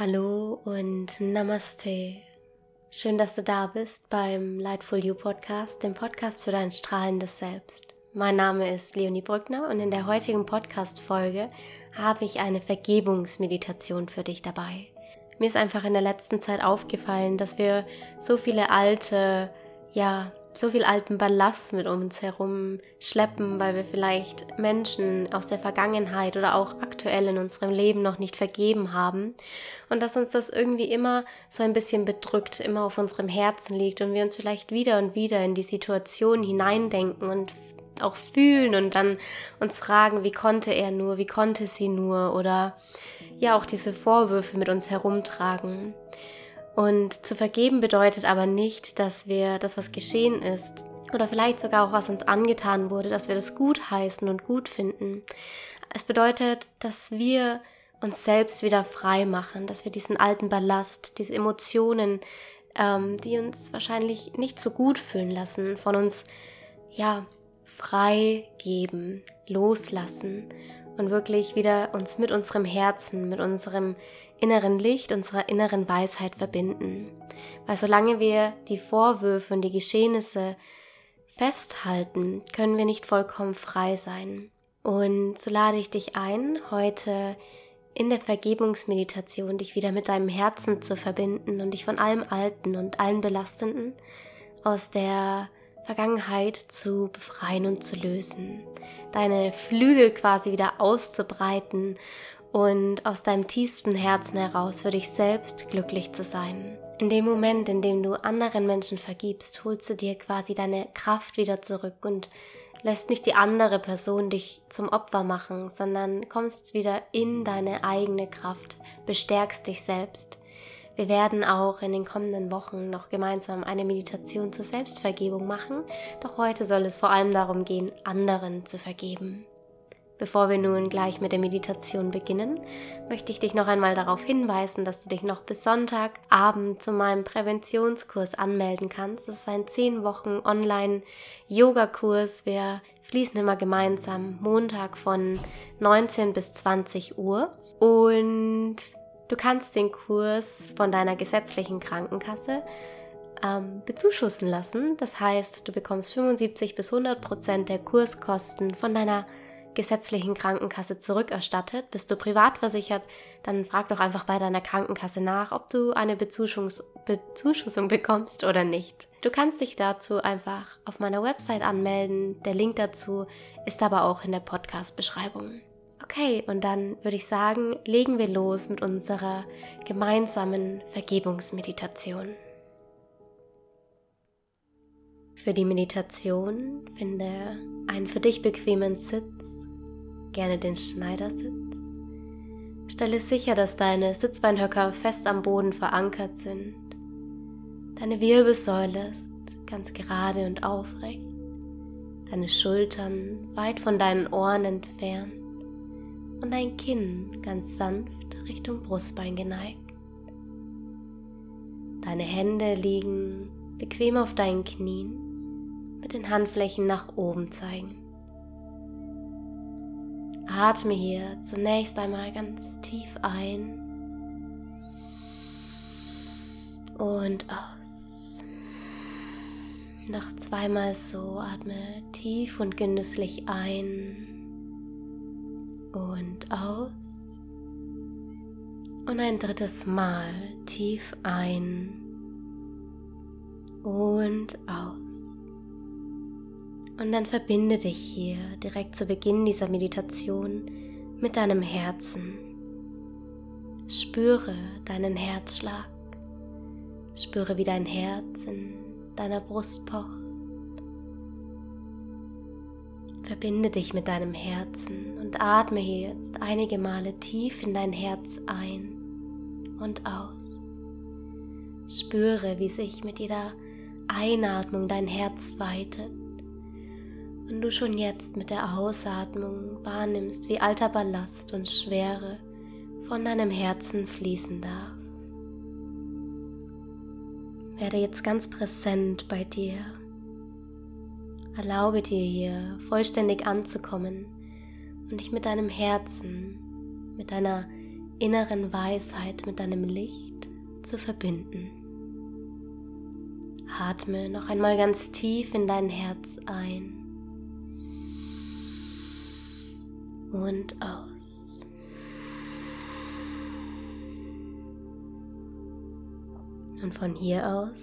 Hallo und Namaste. Schön, dass du da bist beim Lightful You Podcast, dem Podcast für dein strahlendes Selbst. Mein Name ist Leonie Brückner und in der heutigen Podcast-Folge habe ich eine Vergebungsmeditation für dich dabei. Mir ist einfach in der letzten Zeit aufgefallen, dass wir so viele alte, ja, so viel alten Ballast mit uns herum schleppen, weil wir vielleicht Menschen aus der Vergangenheit oder auch aktuell in unserem Leben noch nicht vergeben haben und dass uns das irgendwie immer so ein bisschen bedrückt, immer auf unserem Herzen liegt und wir uns vielleicht wieder und wieder in die Situation hineindenken und auch fühlen und dann uns fragen, wie konnte er nur, wie konnte sie nur oder ja auch diese Vorwürfe mit uns herumtragen. Und zu vergeben bedeutet aber nicht, dass wir das, was geschehen ist, oder vielleicht sogar auch was uns angetan wurde, dass wir das gut heißen und gut finden. Es bedeutet, dass wir uns selbst wieder frei machen, dass wir diesen alten Ballast, diese Emotionen, ähm, die uns wahrscheinlich nicht so gut fühlen lassen, von uns ja frei geben, loslassen und wirklich wieder uns mit unserem Herzen, mit unserem inneren Licht, unserer inneren Weisheit verbinden. Weil solange wir die Vorwürfe und die Geschehnisse festhalten, können wir nicht vollkommen frei sein. Und so lade ich dich ein, heute in der Vergebungsmeditation dich wieder mit deinem Herzen zu verbinden und dich von allem Alten und allen Belastenden aus der Vergangenheit zu befreien und zu lösen, deine Flügel quasi wieder auszubreiten und aus deinem tiefsten Herzen heraus für dich selbst glücklich zu sein. In dem Moment, in dem du anderen Menschen vergibst, holst du dir quasi deine Kraft wieder zurück und lässt nicht die andere Person dich zum Opfer machen, sondern kommst wieder in deine eigene Kraft, bestärkst dich selbst. Wir werden auch in den kommenden Wochen noch gemeinsam eine Meditation zur Selbstvergebung machen, doch heute soll es vor allem darum gehen, anderen zu vergeben. Bevor wir nun gleich mit der Meditation beginnen, möchte ich dich noch einmal darauf hinweisen, dass du dich noch bis Sonntagabend zu meinem Präventionskurs anmelden kannst. Das ist ein 10 Wochen Online-Yoga-Kurs. Wir fließen immer gemeinsam Montag von 19 bis 20 Uhr. Und Du kannst den Kurs von deiner gesetzlichen Krankenkasse ähm, bezuschussen lassen. Das heißt, du bekommst 75 bis 100 Prozent der Kurskosten von deiner gesetzlichen Krankenkasse zurückerstattet. Bist du privat versichert, dann frag doch einfach bei deiner Krankenkasse nach, ob du eine Bezuschuss Bezuschussung bekommst oder nicht. Du kannst dich dazu einfach auf meiner Website anmelden. Der Link dazu ist aber auch in der Podcast-Beschreibung. Okay, und dann würde ich sagen, legen wir los mit unserer gemeinsamen Vergebungsmeditation. Für die Meditation finde einen für dich bequemen Sitz, gerne den Schneidersitz. Stelle sicher, dass deine Sitzbeinhöcker fest am Boden verankert sind. Deine Wirbelsäule ist ganz gerade und aufrecht. Deine Schultern weit von deinen Ohren entfernt und dein Kinn ganz sanft Richtung Brustbein geneigt. Deine Hände liegen bequem auf deinen Knien mit den Handflächen nach oben zeigen. Atme hier zunächst einmal ganz tief ein und aus. Noch zweimal so atme tief und genüsslich ein und aus. Und ein drittes Mal tief ein und aus. Und dann verbinde dich hier direkt zu Beginn dieser Meditation mit deinem Herzen. Spüre deinen Herzschlag. Spüre, wie dein Herz in deiner Brust pocht. Verbinde dich mit deinem Herzen und atme hier jetzt einige Male tief in dein Herz ein und aus. Spüre, wie sich mit jeder Einatmung dein Herz weitet und du schon jetzt mit der Ausatmung wahrnimmst, wie alter Ballast und Schwere von deinem Herzen fließen darf. Werde jetzt ganz präsent bei dir Erlaube dir hier vollständig anzukommen und dich mit deinem Herzen, mit deiner inneren Weisheit mit deinem Licht zu verbinden. Atme noch einmal ganz tief in dein Herz ein und aus. Und von hier aus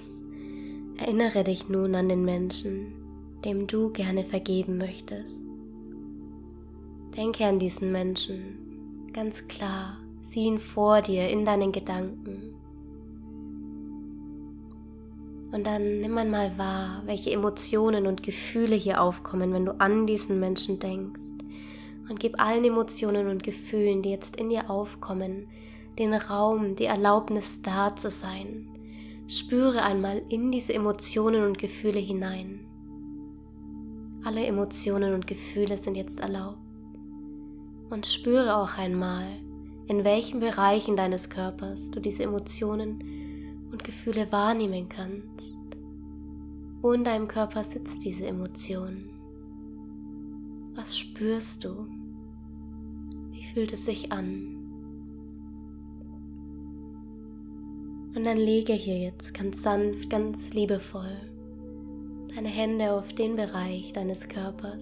erinnere dich nun an den Menschen, dem du gerne vergeben möchtest. Denke an diesen Menschen ganz klar, sieh ihn vor dir in deinen Gedanken. Und dann nimm einmal wahr, welche Emotionen und Gefühle hier aufkommen, wenn du an diesen Menschen denkst. Und gib allen Emotionen und Gefühlen, die jetzt in dir aufkommen, den Raum, die Erlaubnis da zu sein. Spüre einmal in diese Emotionen und Gefühle hinein. Alle Emotionen und Gefühle sind jetzt erlaubt. Und spüre auch einmal, in welchen Bereichen deines Körpers du diese Emotionen und Gefühle wahrnehmen kannst. Wo in deinem Körper sitzt diese Emotion? Was spürst du? Wie fühlt es sich an? Und dann lege hier jetzt ganz sanft, ganz liebevoll deine Hände auf den Bereich deines Körpers,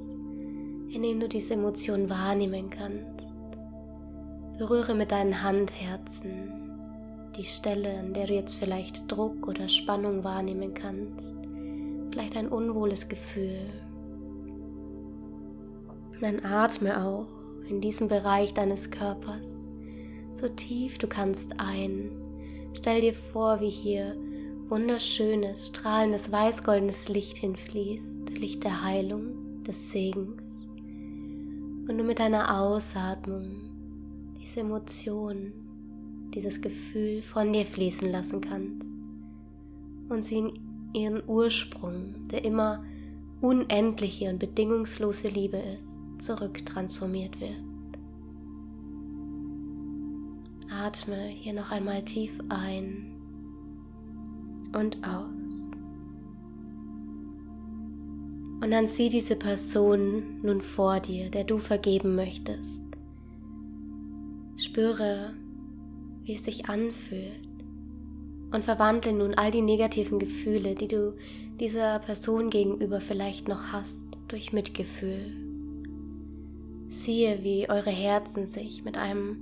in dem du diese Emotion wahrnehmen kannst. Berühre mit deinen Handherzen die Stelle, an der du jetzt vielleicht Druck oder Spannung wahrnehmen kannst, vielleicht ein unwohles Gefühl. Dann atme auch in diesem Bereich deines Körpers so tief du kannst ein. Stell dir vor, wie hier wunderschönes, strahlendes, weißgoldenes Licht hinfließt, Licht der Heilung, des Segens. Und du mit deiner Ausatmung diese Emotion, dieses Gefühl von dir fließen lassen kannst und sie in ihren Ursprung, der immer unendliche und bedingungslose Liebe ist, zurücktransformiert wird. Atme hier noch einmal tief ein und aus. Und dann sieh diese Person nun vor dir, der du vergeben möchtest. Spüre, wie es sich anfühlt und verwandle nun all die negativen Gefühle, die du dieser Person gegenüber vielleicht noch hast, durch Mitgefühl. Siehe, wie eure Herzen sich mit einem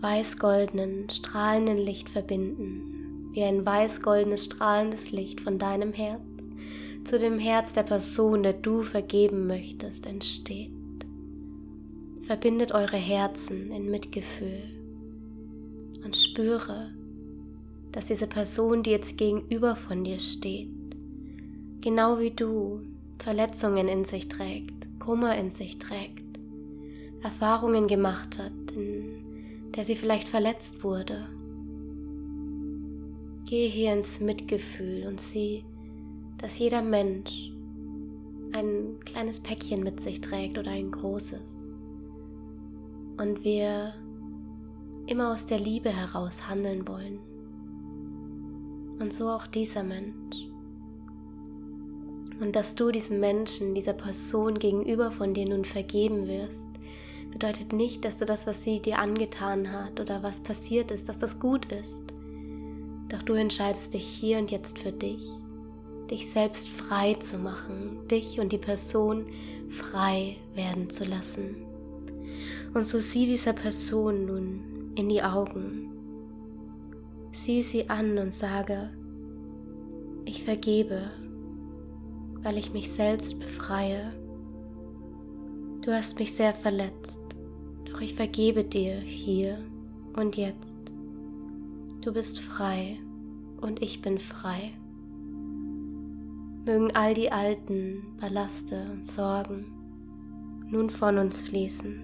weiß-goldenen, strahlenden Licht verbinden, wie ein weiß-goldenes, strahlendes Licht von deinem Herz zu dem Herz der Person, der du vergeben möchtest, entsteht. Verbindet eure Herzen in Mitgefühl und spüre, dass diese Person, die jetzt gegenüber von dir steht, genau wie du Verletzungen in sich trägt, Kummer in sich trägt, Erfahrungen gemacht hat, in der sie vielleicht verletzt wurde. Gehe hier ins Mitgefühl und sieh, dass jeder Mensch ein kleines Päckchen mit sich trägt oder ein großes und wir immer aus der Liebe heraus handeln wollen. Und so auch dieser Mensch. Und dass du diesem Menschen, dieser Person gegenüber von dir nun vergeben wirst, bedeutet nicht, dass du das, was sie dir angetan hat oder was passiert ist, dass das gut ist. Doch du entscheidest dich hier und jetzt für dich, dich selbst frei zu machen, dich und die Person frei werden zu lassen. Und so sieh dieser Person nun in die Augen. Sieh sie an und sage, ich vergebe, weil ich mich selbst befreie. Du hast mich sehr verletzt, doch ich vergebe dir hier und jetzt. Du bist frei und ich bin frei. Mögen all die alten Ballaste und Sorgen nun von uns fließen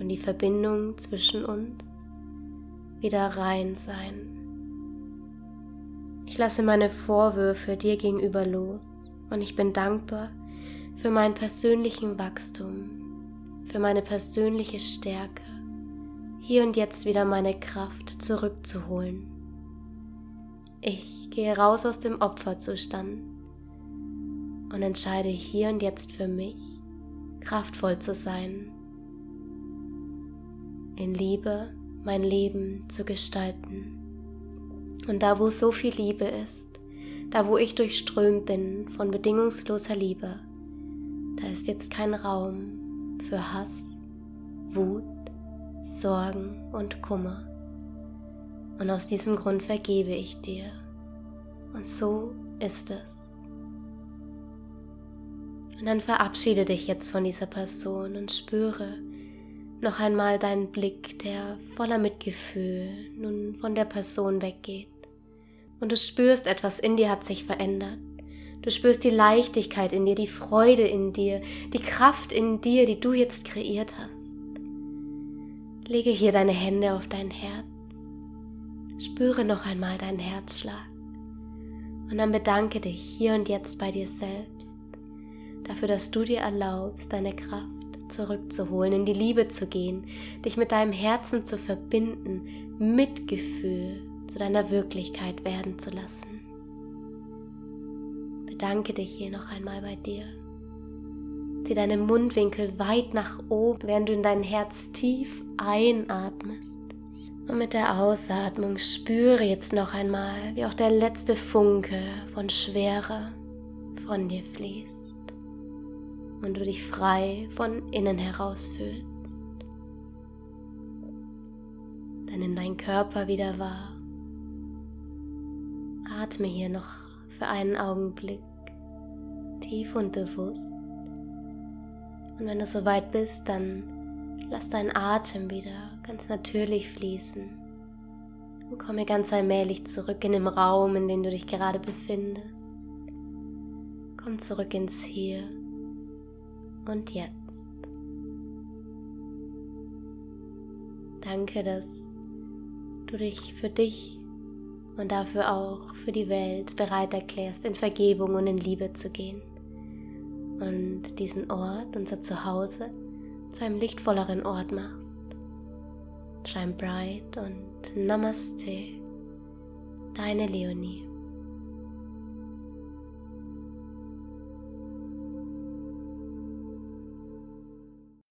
und die Verbindung zwischen uns wieder rein sein. Ich lasse meine Vorwürfe dir gegenüber los und ich bin dankbar für meinen persönlichen Wachstum, für meine persönliche Stärke, hier und jetzt wieder meine Kraft zurückzuholen. Ich gehe raus aus dem Opferzustand und entscheide hier und jetzt für mich, kraftvoll zu sein in Liebe mein Leben zu gestalten. Und da, wo so viel Liebe ist, da, wo ich durchströmt bin von bedingungsloser Liebe, da ist jetzt kein Raum für Hass, Wut, Sorgen und Kummer. Und aus diesem Grund vergebe ich dir. Und so ist es. Und dann verabschiede dich jetzt von dieser Person und spüre noch einmal deinen Blick, der voller Mitgefühl nun von der Person weggeht. Und du spürst, etwas in dir hat sich verändert. Du spürst die Leichtigkeit in dir, die Freude in dir, die Kraft in dir, die du jetzt kreiert hast. Lege hier deine Hände auf dein Herz. Spüre noch einmal deinen Herzschlag. Und dann bedanke dich hier und jetzt bei dir selbst dafür, dass du dir erlaubst, deine Kraft zurückzuholen, in die Liebe zu gehen, dich mit deinem Herzen zu verbinden, Mitgefühl zu deiner Wirklichkeit werden zu lassen. Bedanke dich hier noch einmal bei dir. Zieh deine Mundwinkel weit nach oben, während du in dein Herz tief einatmest. Und mit der Ausatmung spüre jetzt noch einmal, wie auch der letzte Funke von Schwere von dir fließt und du dich frei von innen heraus fühlst. Dann nimm deinen Körper wieder wahr. Atme hier noch für einen Augenblick tief und bewusst. Und wenn du soweit bist, dann lass deinen Atem wieder ganz natürlich fließen. Und komme ganz allmählich zurück in den Raum, in dem du dich gerade befindest. Komm zurück ins Hier und Jetzt. Danke, dass du dich für dich und dafür auch für die Welt bereit erklärst, in Vergebung und in Liebe zu gehen und diesen Ort, unser Zuhause, zu einem lichtvolleren Ort machst. Shine bright und Namaste, deine Leonie.